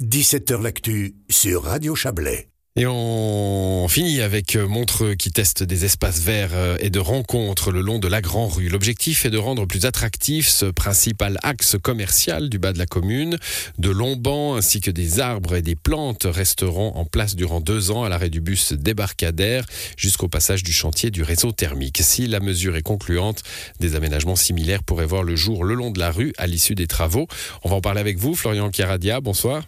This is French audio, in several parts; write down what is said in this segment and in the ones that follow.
17h L'actu sur Radio Chablais. Et on finit avec euh, Montreux qui teste des espaces verts euh, et de rencontres le long de la Grand Rue. L'objectif est de rendre plus attractif ce principal axe commercial du bas de la commune. De longs bancs ainsi que des arbres et des plantes resteront en place durant deux ans à l'arrêt du bus débarcadère jusqu'au passage du chantier du réseau thermique. Si la mesure est concluante, des aménagements similaires pourraient voir le jour le long de la rue à l'issue des travaux. On va en parler avec vous, Florian Chiaradia. Bonsoir.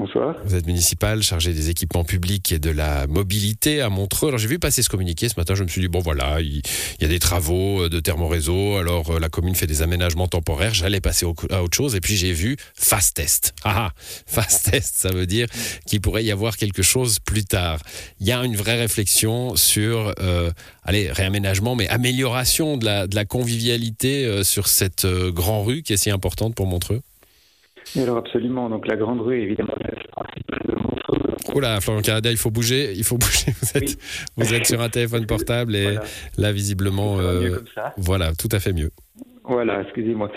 Bonsoir. Vous êtes municipal, chargé des équipements publics et de la mobilité à Montreux. Alors j'ai vu passer ce communiqué ce matin, je me suis dit, bon voilà, il, y a des travaux de thermoréseau, alors euh, la commune fait des aménagements temporaires, j'allais passer à autre chose, et puis j'ai vu fast test. Ah, ah fast test, ça veut dire qu'il pourrait y avoir quelque chose plus tard. Il y a une vraie réflexion sur, euh, allez, réaménagement, mais amélioration de la, de la convivialité euh, sur cette grande rue qui est si importante pour Montreux? Alors absolument, donc la grande rue évidemment Oula, Florian Caradia, il faut bouger, il faut bouger. Vous êtes, vous êtes sur un téléphone portable et là visiblement, euh, voilà, tout à fait mieux. Voilà, excusez-moi.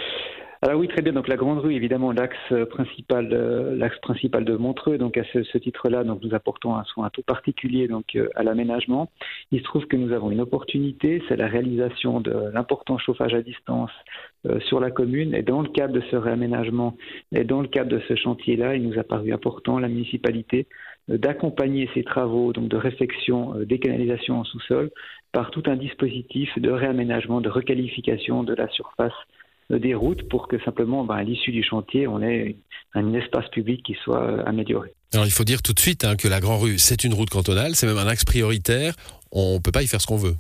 Alors oui, très bien. Donc la Grande Rue, évidemment, l'axe principal, euh, l'axe principal de Montreux. Donc à ce, titre-là, donc nous apportons un soin tout particulier donc euh, à l'aménagement. Il se trouve que nous avons une opportunité, c'est la réalisation de l'important chauffage à distance euh, sur la commune. Et dans le cadre de ce réaménagement et dans le cadre de ce chantier-là, il nous a paru important la municipalité d'accompagner ces travaux donc de réfection des canalisations en sous-sol par tout un dispositif de réaménagement, de requalification de la surface des routes pour que simplement, ben, à l'issue du chantier, on ait un espace public qui soit euh, amélioré. Alors il faut dire tout de suite hein, que la Grand Rue, c'est une route cantonale, c'est même un axe prioritaire, on ne peut pas y faire ce qu'on veut.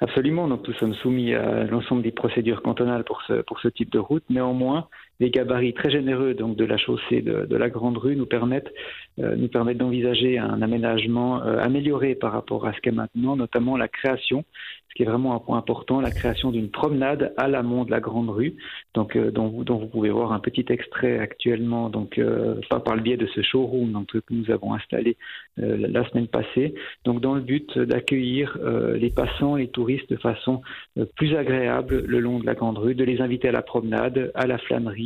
Absolument, donc nous sommes soumis à l'ensemble des procédures cantonales pour ce, pour ce type de route. Néanmoins, les gabarits très généreux donc de la chaussée de, la Grande Rue nous permettent, euh, nous permettent d'envisager un aménagement euh, amélioré par rapport à ce qu'est maintenant, notamment la création, ce qui est vraiment un point important, la création d'une promenade à l'amont de la Grande Rue, donc euh, dont, vous, dont, vous, pouvez voir un petit extrait actuellement, donc pas par le biais de ce showroom donc, que nous avons installé la semaine passée, donc dans le but d'accueillir les passants, les touristes de façon plus agréable le long de la Grande Rue, de les inviter à la promenade, à la flânerie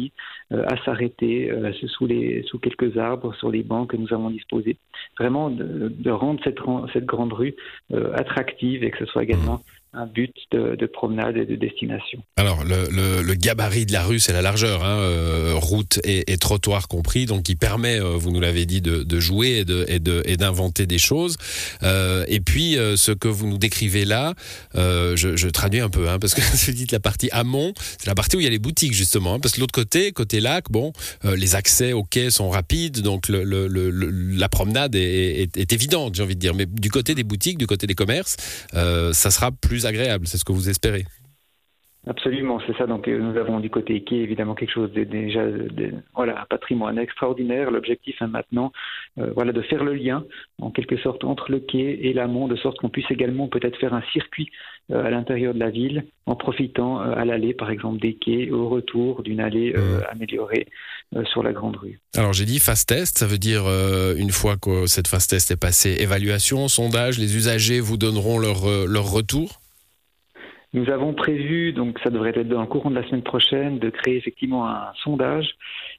euh, à s'arrêter euh, sous, sous quelques arbres, sur les bancs que nous avons disposés. Vraiment de, rendre cette, cette grande rue euh, attractive et que ce soit également un but de, promenade et de destination. Alors, le, gabarit de la rue, c'est la largeur, hein, euh, route et, trottoir compris, donc qui permet, euh, vous nous l'avez dit, de, jouer et d'inventer des choses. Euh, et puis, ce que vous nous décrivez là, je, traduis un peu, hein, parce que vous dites la partie amont, c'est la partie où il y a les boutiques, justement, hein, parce que l'autre côté, côté lac, bon, les accès au quai sont rapides, donc la promenade est évidente, j'ai envie de dire. Mais du côté des boutiques, du côté des commerces, ça sera plus agréable, c'est ce que vous espérez. Absolument, c'est ça. Donc euh, nous avons du côté quai évidemment quelque chose de déjà voilà un patrimoine extraordinaire. L'objectif est maintenant euh, voilà de faire le lien en quelque sorte entre le quai et l'amont, de sorte qu'on puisse également peut-être faire un circuit euh, à l'intérieur de la ville en profitant à l'allée par exemple des quais au retour d'une allée mmh. améliorée sur la grande rue. Alors j'ai dit fast test, ça veut dire une fois que cette fast test est passée, évaluation, sondage, les usagers vous donneront leur leur retour. Nous avons prévu, donc ça devrait être dans le courant de la semaine prochaine, de créer effectivement un sondage,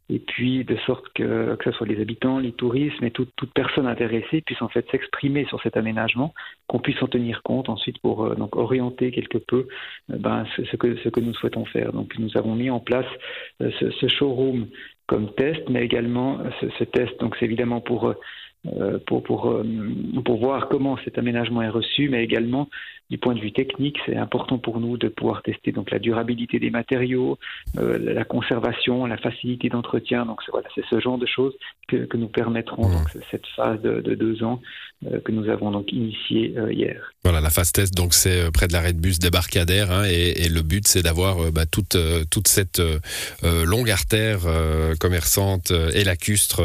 et puis de sorte que, que ce soit les habitants, les touristes, mais toute, personne intéressée puisse en fait s'exprimer sur cet aménagement, qu'on puisse en tenir compte ensuite pour euh, donc orienter quelque peu euh, ben, ce, que, nous souhaitons faire. Donc nous avons mis en place euh, ce, showroom comme test, mais également ce, test, donc c'est évidemment pour pour, pour voir comment cet aménagement est reçu, mais également du point de vue technique, c'est important pour nous de pouvoir tester donc la durabilité des matériaux, euh, la conservation, la facilité d'entretien. Donc voilà, c'est ce genre de choses que, que nous permettront donc, cette phase de, de deux ans que nous avons donc initiée hier. Voilà, la phase test, donc c'est près de l'arrêt de bus débarcadère, hein, et, et, le but c'est d'avoir bah, toute, toute cette longue artère commerçante et lacustre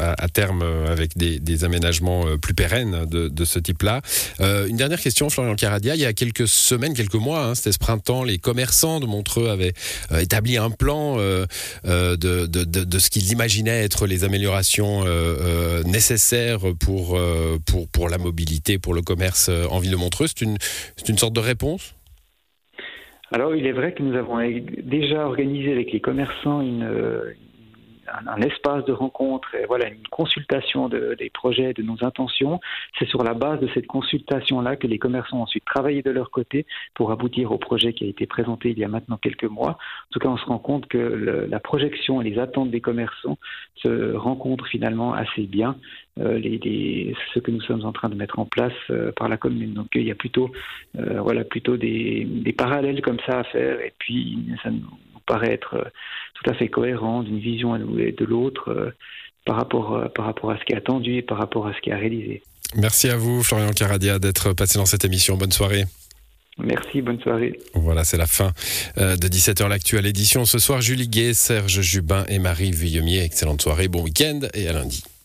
à, à terme avec des des, aménagements euh, plus pérennes de, ce type-là. Euh, une dernière question, Florian Il y a quelques semaines, quelques mois, hein, c'était ce printemps, les commerçants de Montreux avaient euh, établi un plan de, ce qu'ils imaginaient être les améliorations nécessaires pour, la mobilité, pour le commerce en ville de Montreux. C'est une, une sorte de réponse? Alors, il est vrai que nous avons déjà organisé avec les commerçants une, un, espace de rencontre, et voilà, une consultation de, des projets, de nos intentions. C'est sur la base de cette consultation-là que les commerçants ont ensuite travaillé de leur côté pour aboutir au projet qui a été présenté il y a maintenant quelques mois. En tout cas, on se rend compte que la projection et les attentes des commerçants se rencontrent finalement assez bien. Euh, ce que nous sommes en train de mettre en place euh, par la commune. Donc il y a plutôt, euh, voilà, plutôt des, parallèles comme ça à faire. Et puis ça nous paraît être euh, tout à fait cohérent d'une vision à de l'autre euh, par rapport par rapport à ce qui est attendu et par rapport à ce qui est réalisé. Merci à vous, Florian Caradia, d'être passé dans cette émission. Bonne soirée. Merci, bonne soirée. Voilà, c'est la fin de 17h l'actuelle édition. Ce soir, Julie Gay, Serge Jubin et Marie Villemier. Excellente soirée, bon week-end et à lundi.